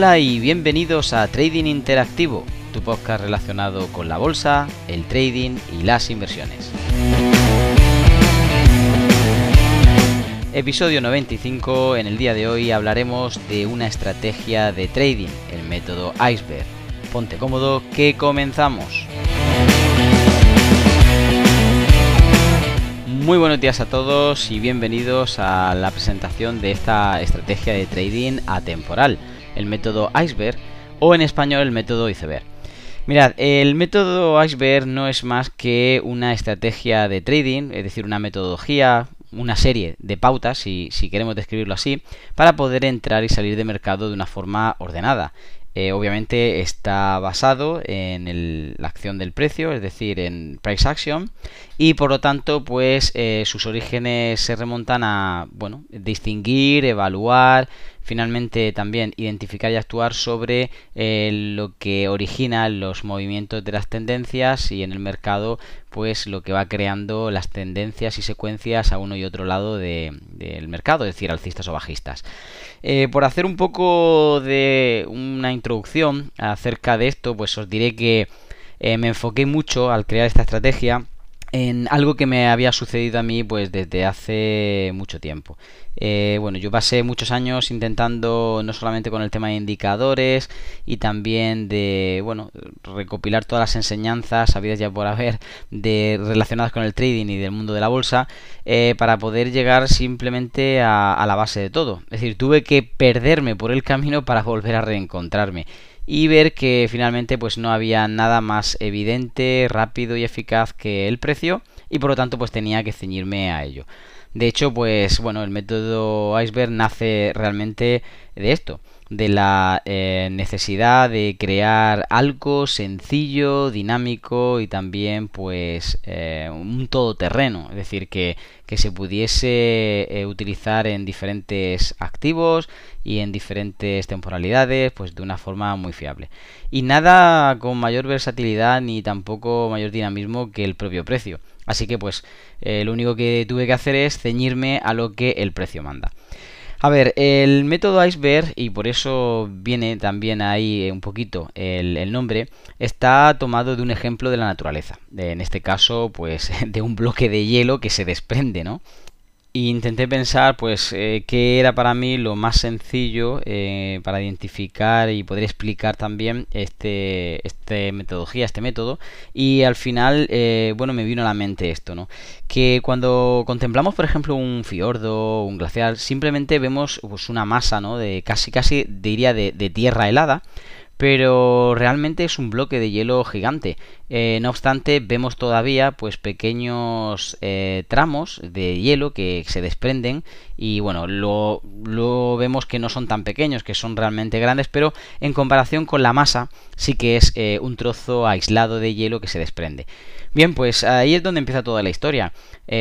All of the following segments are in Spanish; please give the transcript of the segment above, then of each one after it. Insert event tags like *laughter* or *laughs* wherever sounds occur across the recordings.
Hola y bienvenidos a Trading Interactivo, tu podcast relacionado con la bolsa, el trading y las inversiones. Episodio 95, en el día de hoy hablaremos de una estrategia de trading, el método iceberg. Ponte cómodo que comenzamos. Muy buenos días a todos y bienvenidos a la presentación de esta estrategia de trading atemporal, el método iceberg o en español el método iceberg. Mirad, el método iceberg no es más que una estrategia de trading, es decir, una metodología, una serie de pautas, si, queremos describirlo así, para poder entrar y salir de mercado de una forma ordenada. Eh, obviamente está basado en la acción del precio, es decir, en price action, y por lo tanto, pues eh, sus orígenes se remontan a, bueno, distinguir, evaluar, finalmente también identificar y actuar sobre eh, lo que origina los movimientos de las tendencias y en el mercado, pues lo que va creando las tendencias y secuencias a uno y otro lado del mercado, es decir, alcistas o bajistas. Eh, por hacer un poco de una introducción acerca de esto, pues os diré que me enfoqué mucho al crear esta estrategia en algo que me había sucedido a mí pues desde hace mucho tiempo. Eh, bueno, yo pasé muchos años intentando no solamente con el tema de indicadores y también de, bueno, recopilar todas las enseñanzas habidas ya por haber de relacionadas con el trading y del mundo de la bolsa eh, para poder llegar simplemente a, a la base de todo. Es decir, tuve que perderme por el camino para volver a reencontrarme y ver que finalmente pues no había nada más evidente, rápido y eficaz que el precio y por lo tanto pues tenía que ceñirme a ello. De hecho, pues bueno, el método iceberg nace realmente de esto, de la eh, necesidad de crear algo sencillo, dinámico y también pues eh, un todoterreno, es decir, que, que se pudiese eh, utilizar en diferentes activos y en diferentes temporalidades, pues de una forma muy fiable. Y nada con mayor versatilidad ni tampoco mayor dinamismo que el propio precio. Así que pues lo único que tuve que hacer es ceñirme a lo que el precio manda. A ver, el método iceberg, y por eso viene también ahí eh, un poquito el, nombre, está tomado de un ejemplo de la naturaleza. En este caso, pues *laughs* de un bloque de hielo que se desprende, ¿no? Intenté pensar, pues, eh, qué era para mí lo más sencillo eh, para identificar y poder explicar también este, este metodología, este método. Y al final, eh, bueno, me vino a la mente esto, ¿no? Que cuando contemplamos, por ejemplo, un fiordo, un glaciar, simplemente vemos pues, una masa, ¿no? De casi, casi, diría, de, de tierra helada pero realmente es un bloque de hielo gigante. Eh, no obstante, vemos todavía pues pequeños eh, tramos de hielo que se desprenden y bueno, lo, vemos que no son tan pequeños, que son realmente grandes, pero en comparación con la masa sí que es eh, un trozo aislado de hielo que se desprende. Bien, pues ahí es donde empieza toda la historia.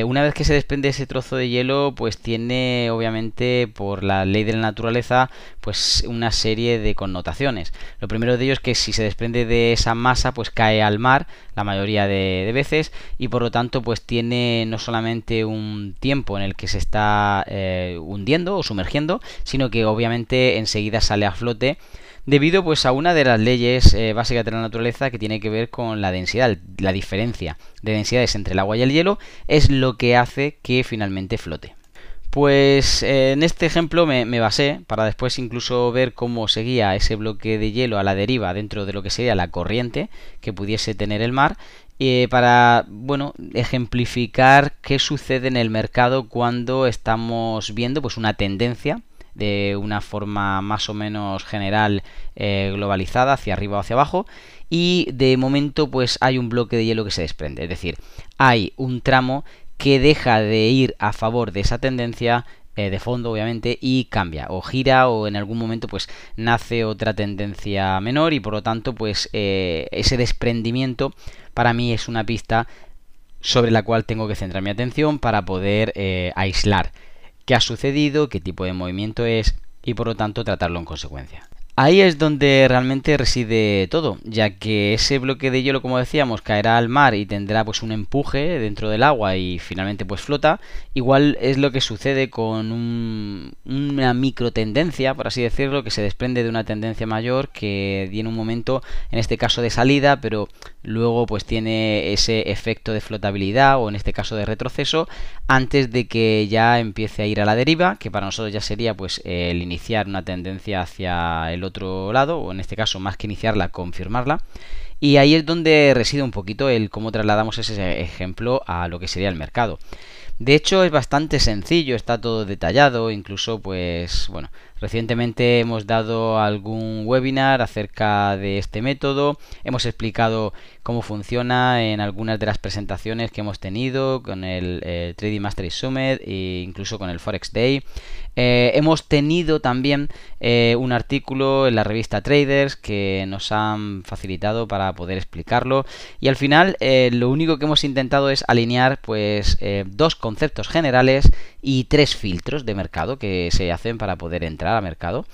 una vez que se desprende ese trozo de hielo, pues tiene obviamente por la ley de la naturaleza pues una serie de connotaciones primero de ellos es que si se desprende de esa masa, pues cae al mar la mayoría de, veces y por lo tanto pues tiene no solamente un tiempo en el que se está eh, hundiendo o sumergiendo, sino que obviamente enseguida sale a flote debido pues a una de las leyes eh, básicas de la naturaleza que tiene que ver con la densidad, la diferencia de densidades entre el agua y el hielo es lo que hace que finalmente flote. Pues eh, en este ejemplo me, basé para después incluso ver cómo seguía ese bloque de hielo a la deriva dentro de lo que sería la corriente que pudiese tener el mar eh, para bueno ejemplificar qué sucede en el mercado cuando estamos viendo pues una tendencia de una forma más o menos general eh, globalizada hacia arriba o hacia abajo y de momento pues hay un bloque de hielo que se desprende. Es decir hay un tramo que deja de ir a favor de esa tendencia eh, de fondo obviamente y cambia o gira o en algún momento pues nace otra tendencia menor y por lo tanto pues eh, ese desprendimiento para mí es una pista sobre la cual tengo que centrar mi atención para poder aislar qué ha sucedido, qué tipo de movimiento es y por lo tanto tratarlo en consecuencia. Ahí es donde realmente reside todo, ya que ese bloque de hielo, como decíamos, caerá al mar y tendrá pues un empuje dentro del agua y finalmente pues flota. Igual es lo que sucede con un, una microtendencia, por así decirlo, que se desprende de una tendencia mayor que tiene un momento, en este caso de salida, pero luego pues tiene ese efecto de flotabilidad o en este caso de retroceso antes de que ya empiece a ir a la deriva, que para nosotros ya sería pues el iniciar una tendencia hacia el otro lado, o en este caso más que iniciarla, confirmarla. Y ahí es donde reside un poquito el cómo trasladamos ese ejemplo a lo que sería el mercado. De hecho es bastante sencillo, está todo detallado, incluso pues bueno, recientemente hemos dado algún webinar acerca de este método, hemos explicado cómo funciona en algunas de las presentaciones que hemos tenido con el eh, Trading Mastery Summit e incluso con el Forex Day. Eh, hemos tenido también eh, un artículo en la revista Traders que nos han facilitado para poder explicarlo y al final lo único que hemos intentado es alinear pues dos conceptos generales y tres filtros de mercado que se hacen para poder entrar a mercado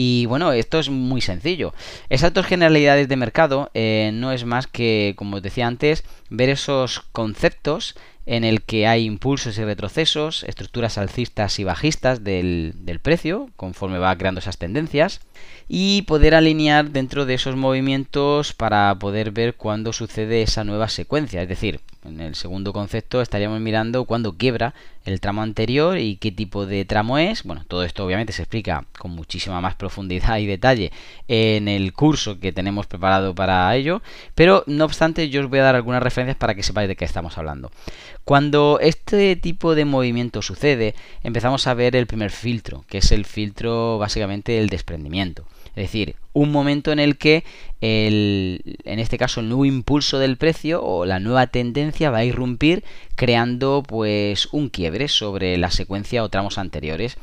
y bueno, esto es muy sencillo. Esas dos generalidades de mercado eh, no es más que, como os decía antes, ver esos conceptos en el que hay impulsos y retrocesos, estructuras alcistas y bajistas del, del precio, conforme va creando esas tendencias, y poder alinear dentro de esos movimientos para poder ver cuándo sucede esa nueva secuencia. Es decir, en el segundo concepto estaríamos mirando cuándo quiebra el tramo anterior y qué tipo de tramo es. Bueno, todo esto obviamente se explica con muchísima más *laughs* profundidad y detalle en el curso que tenemos preparado para ello, pero no obstante yo os voy a dar algunas referencias para que sepáis de qué estamos hablando. Cuando este tipo de movimiento sucede, empezamos a ver el primer filtro, que es el filtro básicamente del desprendimiento. Es decir, un momento en el que el, en este caso el nuevo impulso del precio o la nueva tendencia va a irrumpir creando pues un quiebre sobre la secuencia o tramos anteriores.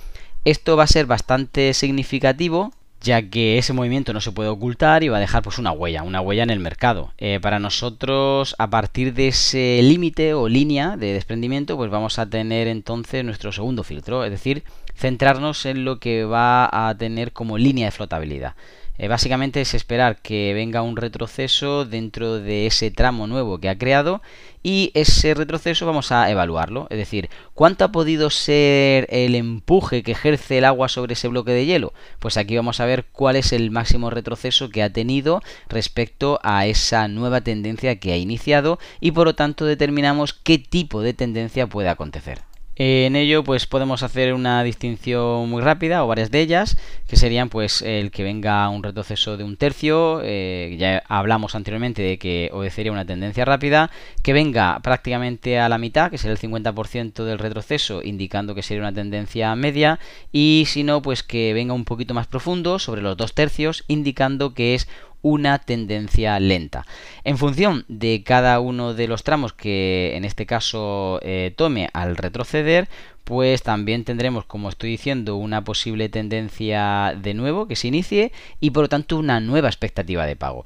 Esto va a ser bastante significativo ya que ese movimiento no se puede ocultar y va a dejar pues una huella, una huella en el mercado. Eh, para nosotros, a partir de ese límite o línea de desprendimiento, pues vamos a tener entonces nuestro segundo filtro, es decir, centrarnos en lo que va a tener como línea de flotabilidad. Eh, básicamente es esperar que venga un retroceso dentro de ese tramo nuevo que ha creado y ese retroceso vamos a evaluarlo. Es decir, ¿cuánto ha podido ser el empuje que ejerce el agua sobre ese bloque de hielo? Pues aquí vamos a ver cuál es el máximo retroceso que ha tenido respecto a esa nueva tendencia que ha iniciado y por lo tanto determinamos qué tipo de tendencia puede acontecer. En ello pues podemos hacer una distinción muy rápida o varias de ellas que serían pues el que venga un retroceso de un tercio, eh, ya hablamos anteriormente de que obedecería una tendencia rápida, que venga prácticamente a la mitad, que sería el 50% del retroceso indicando que sería una tendencia media y si no pues que venga un poquito más profundo sobre los dos tercios indicando que es una tendencia lenta. En función de cada uno de los tramos que en este caso eh, tome al retroceder, pues también tendremos, como estoy diciendo, una posible tendencia de nuevo que se inicie y por lo tanto una nueva expectativa de pago.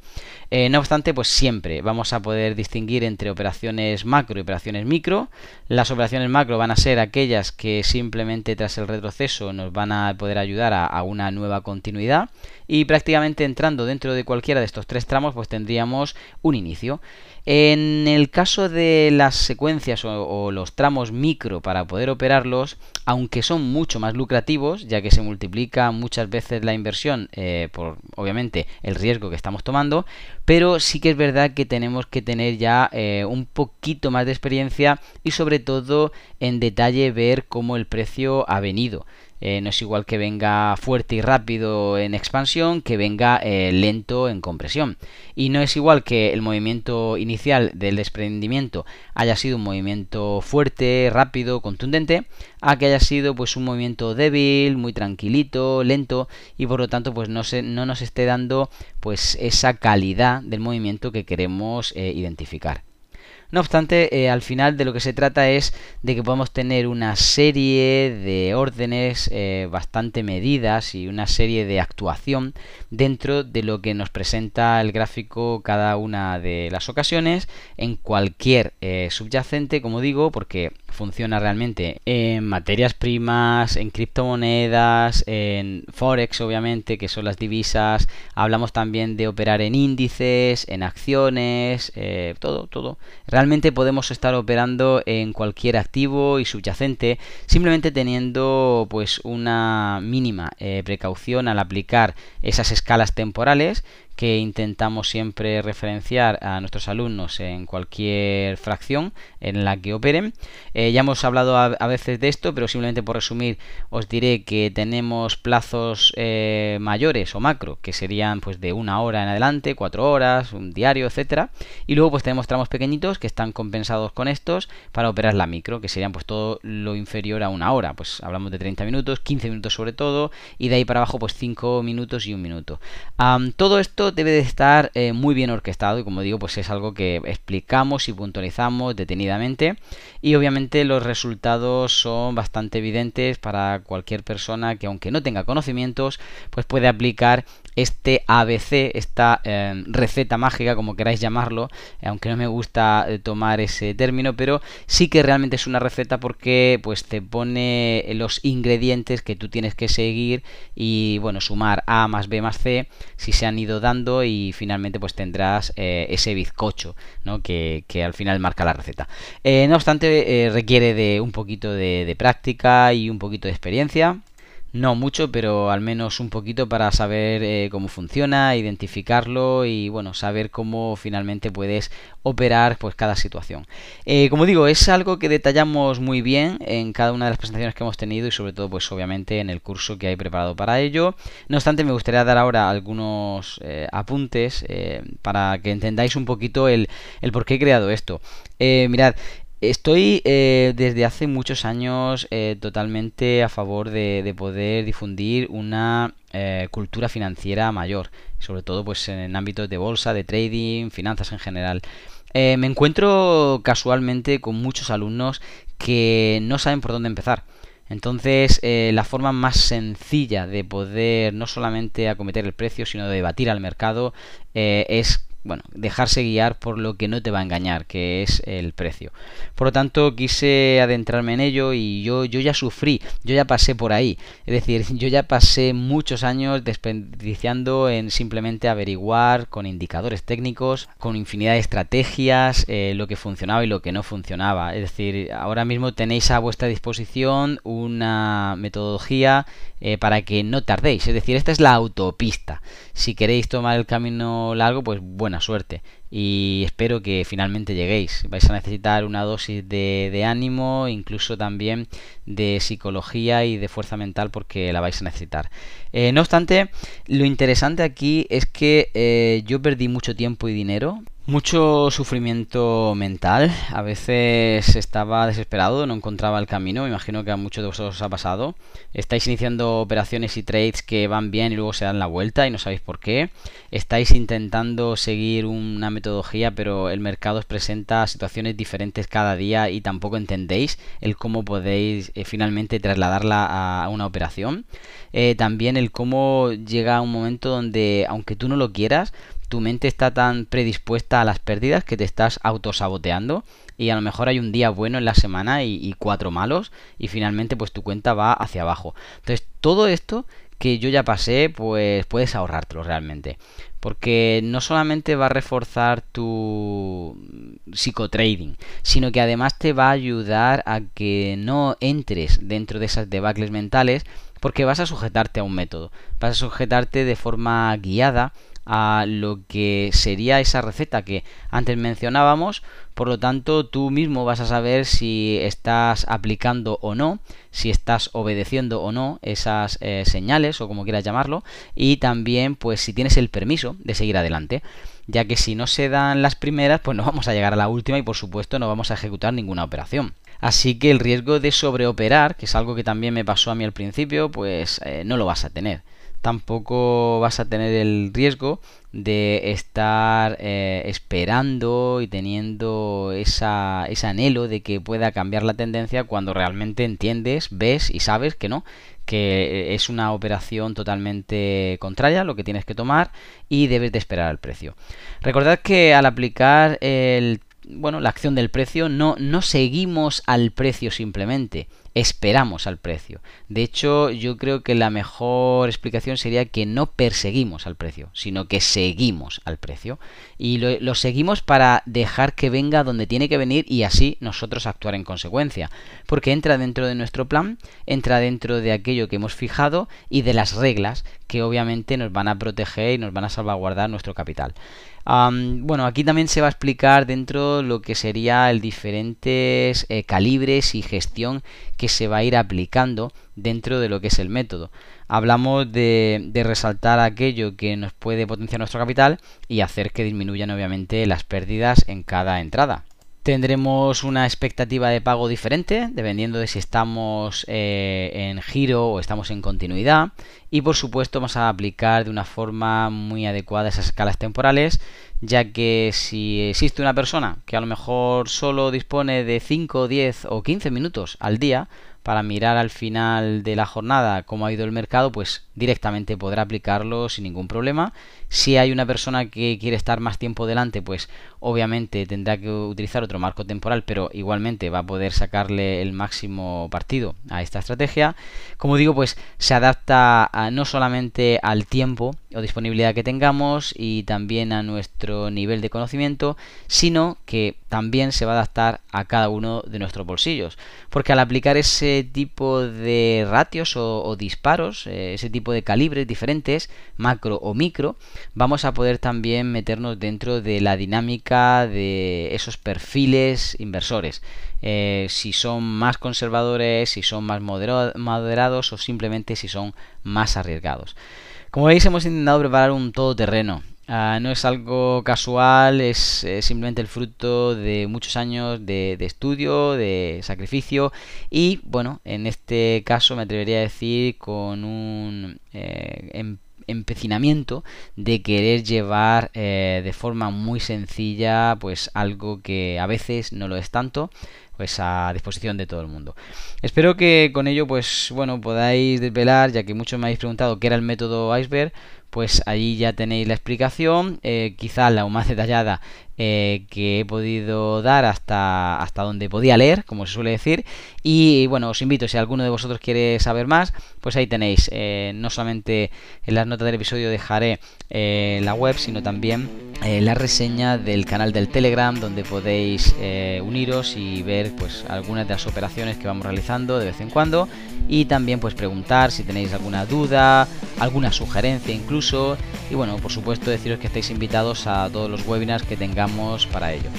Eh, no obstante, pues siempre vamos a poder distinguir entre operaciones macro y operaciones micro. Las operaciones macro van a ser aquellas que simplemente tras el retroceso nos van a poder ayudar a, a una nueva continuidad y prácticamente entrando dentro de cualquiera de estos tres tramos pues tendríamos un inicio. En el caso de las secuencias o, los tramos micro para poder operarlos, aunque son mucho más lucrativos, ya que se multiplica muchas veces la inversión eh, por obviamente el riesgo que estamos tomando, pero sí que es verdad que tenemos que tener ya eh, un poquito más de experiencia y sobre todo en detalle ver cómo el precio ha venido. Eh, no es igual que venga fuerte y rápido en expansión que venga eh, lento en compresión. Y no es igual que el movimiento inicial del desprendimiento haya sido un movimiento fuerte, rápido, contundente, a que haya sido pues un movimiento débil, muy tranquilito, lento y por lo tanto pues no, se, no nos esté dando pues esa calidad del movimiento que queremos eh, identificar. No obstante, eh, al final de lo que se trata es de que podemos tener una serie de órdenes eh, bastante medidas y una serie de actuación dentro de lo que nos presenta el gráfico cada una de las ocasiones en cualquier eh, subyacente, como digo, porque funciona realmente en materias primas, en criptomonedas, en forex obviamente, que son las divisas, hablamos también de operar en índices, en acciones, todo, todo. Podemos estar operando en cualquier activo y subyacente, simplemente teniendo pues una mínima eh, precaución al aplicar esas escalas temporales que intentamos siempre referenciar a nuestros alumnos en cualquier fracción en la que operen. Eh, ya hemos hablado a, veces de esto, pero simplemente por resumir os diré que tenemos plazos eh, mayores o macro, que serían pues de una hora en adelante, cuatro horas, un diario, etcétera. Y luego pues tenemos tramos pequeñitos que están compensados con estos para operar la micro, que serían pues todo lo inferior a una hora. Pues hablamos de 30 minutos, 15 minutos sobre todo, y de ahí para abajo pues 5 minutos y un minuto. todo esto debe de estar eh, muy bien orquestado y como digo, pues es algo que explicamos y puntualizamos detenidamente. Y obviamente los resultados son bastante evidentes para cualquier persona que aunque no tenga conocimientos, pues puede aplicar este ABC, esta em, receta mágica, como queráis llamarlo, aunque no me gusta eh, tomar ese término, pero sí que realmente es una receta porque pues te pone los ingredientes que tú tienes que seguir y bueno, sumar A más B más C si se han ido dando y finalmente pues tendrás eh, ese bizcocho, ¿no? Que, al final marca la receta. Eh, no obstante, requiere de un poquito de práctica y un poquito de experiencia. No mucho, pero al menos un poquito para saber eh, cómo funciona, identificarlo y bueno, saber cómo finalmente puedes operar pues cada situación. Eh, como digo, es algo que detallamos muy bien en cada una de las presentaciones que hemos tenido y sobre todo pues obviamente en el curso que hay preparado para ello. No obstante, me gustaría dar ahora algunos eh, apuntes para que entendáis un poquito el, el por qué he creado esto. mirad, Estoy eh, desde hace muchos años eh, totalmente a favor de, poder difundir una eh, cultura financiera mayor, sobre todo pues en ámbitos de bolsa, de trading, finanzas en general. me encuentro casualmente con muchos alumnos que no saben por dónde empezar. Entonces, la forma más sencilla de poder no solamente acometer el precio, sino de debatir al mercado es bueno, dejarse guiar por lo que no te va a engañar, que es el precio. Por lo tanto, quise adentrarme en ello y yo, yo ya sufrí, yo ya pasé por ahí. Es decir, yo ya pasé muchos años desperdiciando en simplemente averiguar con indicadores técnicos, con infinidad de estrategias, eh, lo que funcionaba y lo que no funcionaba. Es decir, ahora mismo tenéis a vuestra disposición una metodología eh, para que no tardéis. Es decir, esta es la autopista. Si queréis tomar el camino largo, pues buena suerte. Y espero que finalmente lleguéis. Vais a necesitar una dosis de, ánimo, incluso también de psicología y de fuerza mental porque la vais a necesitar. Eh, no obstante, lo interesante aquí es que eh, yo perdí mucho tiempo y dinero mucho sufrimiento mental, a veces estaba desesperado, no encontraba el camino, me imagino que a muchos de vosotros os ha pasado. Estáis iniciando operaciones y trades que van bien y luego se dan la vuelta y no sabéis por qué. Estáis intentando seguir una metodología pero el mercado os presenta situaciones diferentes cada día y tampoco entendéis el cómo podéis eh, finalmente trasladarla a una operación. Eh, también el cómo llega un momento donde aunque tú no lo quieras, tu mente está tan predispuesta a las pérdidas que te estás autosaboteando y a lo mejor hay un día bueno en la semana y, cuatro malos y finalmente pues tu cuenta va hacia abajo. Entonces todo esto que yo ya pasé pues puedes ahorrártelo realmente. Porque no solamente va a reforzar tu psicotrading, sino que además te va a ayudar a que no entres dentro de esas debacles mentales porque vas a sujetarte a un método, vas a sujetarte de forma guiada a lo que sería esa receta que antes mencionábamos. Por lo tanto, tú mismo vas a saber si estás aplicando o no, si estás obedeciendo o no esas eh, señales o como quieras llamarlo, y también pues si tienes el permiso de seguir adelante ya que si no se dan las primeras, pues no vamos a llegar a la última y por supuesto no vamos a ejecutar ninguna operación. Así que el riesgo de sobreoperar, que es algo que también me pasó a mí al principio, pues eh, no lo vas a tener tampoco vas a tener el riesgo de estar eh, esperando y teniendo esa, ese anhelo de que pueda cambiar la tendencia cuando realmente entiendes, ves y sabes que no, que es una operación totalmente contraria lo que tienes que tomar y debes de esperar al precio. Recordad que al aplicar el bueno, la acción del precio, no, no seguimos al precio simplemente, esperamos al precio. De hecho, yo creo que la mejor explicación sería que no perseguimos al precio, sino que seguimos al precio. Y lo, seguimos para dejar que venga donde tiene que venir y así nosotros actuar en consecuencia. Porque entra dentro de nuestro plan, entra dentro de aquello que hemos fijado y de las reglas que obviamente nos van a proteger y nos van a salvaguardar nuestro capital bueno, aquí también se va a explicar dentro lo que sería el diferentes eh, calibres y gestión que se va a ir aplicando dentro de lo que es el método. Hablamos de, de resaltar aquello que nos puede potenciar nuestro capital y hacer que disminuyan obviamente las pérdidas en cada entrada. Tendremos una expectativa de pago diferente, dependiendo de si estamos eh, en giro o estamos en continuidad. Y por supuesto vamos a aplicar de una forma muy adecuada esas escalas temporales, ya que si existe una persona que a lo mejor solo dispone de 5, 10 o 15 minutos al día, para mirar al final de la jornada cómo ha ido el mercado, pues directamente podrá aplicarlo sin ningún problema. Si hay una persona que quiere estar más tiempo delante, pues obviamente tendrá que utilizar otro marco temporal, pero igualmente va a poder sacarle el máximo partido a esta estrategia. Como digo, pues se adapta no solamente al tiempo o disponibilidad que tengamos y también a nuestro nivel de conocimiento, sino que también se va a adaptar a cada uno de nuestros bolsillos. Porque al aplicar ese tipo de ratios o, disparos, eh, ese tipo de calibres diferentes, macro o micro, vamos a poder también meternos dentro de la dinámica de esos perfiles inversores. Eh, si son más conservadores, si son más moderados o simplemente si son más arriesgados. Como veis hemos intentado preparar un todoterreno. Ah, no es algo casual, es, simplemente el fruto de muchos años de, estudio, de sacrificio y bueno, en este caso me atrevería a decir con un eh, empecinamiento de querer llevar eh, de forma muy sencilla pues algo que a veces no lo es tanto pues a disposición de todo el mundo. Espero que con ello pues bueno podáis desvelar ya que muchos me habéis preguntado qué era el método iceberg pues ahí ya tenéis la explicación, eh, quizás la más detallada eh, que he podido dar hasta, hasta donde podía leer, como se suele decir. Y bueno, os invito, si alguno de vosotros quiere saber más, pues ahí tenéis, eh, no solamente en las notas del episodio dejaré la web, sino también la reseña del canal del Telegram, donde podéis uniros y ver pues algunas de las operaciones que vamos realizando de vez en cuando y también pues preguntar si tenéis alguna duda, alguna sugerencia incluso y bueno, por supuesto deciros que estáis invitados a todos los webinars que tengamos para ello.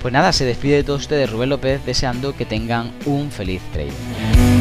Pues nada, se despide de todos ustedes Rubén López deseando que tengan un feliz trading.